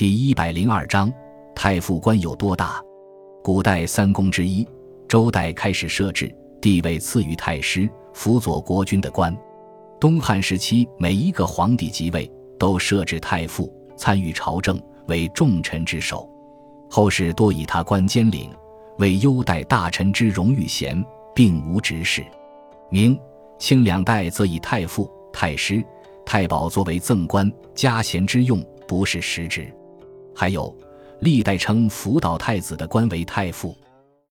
第一百零二章，太傅官有多大？古代三公之一，周代开始设置，地位次于太师，辅佐国君的官。东汉时期，每一个皇帝即位都设置太傅，参与朝政，为重臣之首。后世多以他官兼领，为优待大臣之荣誉衔，并无执事。明、清两代则以太傅、太师、太保作为赠官加衔之用，不是实职。还有历代称辅导太子的官为太傅。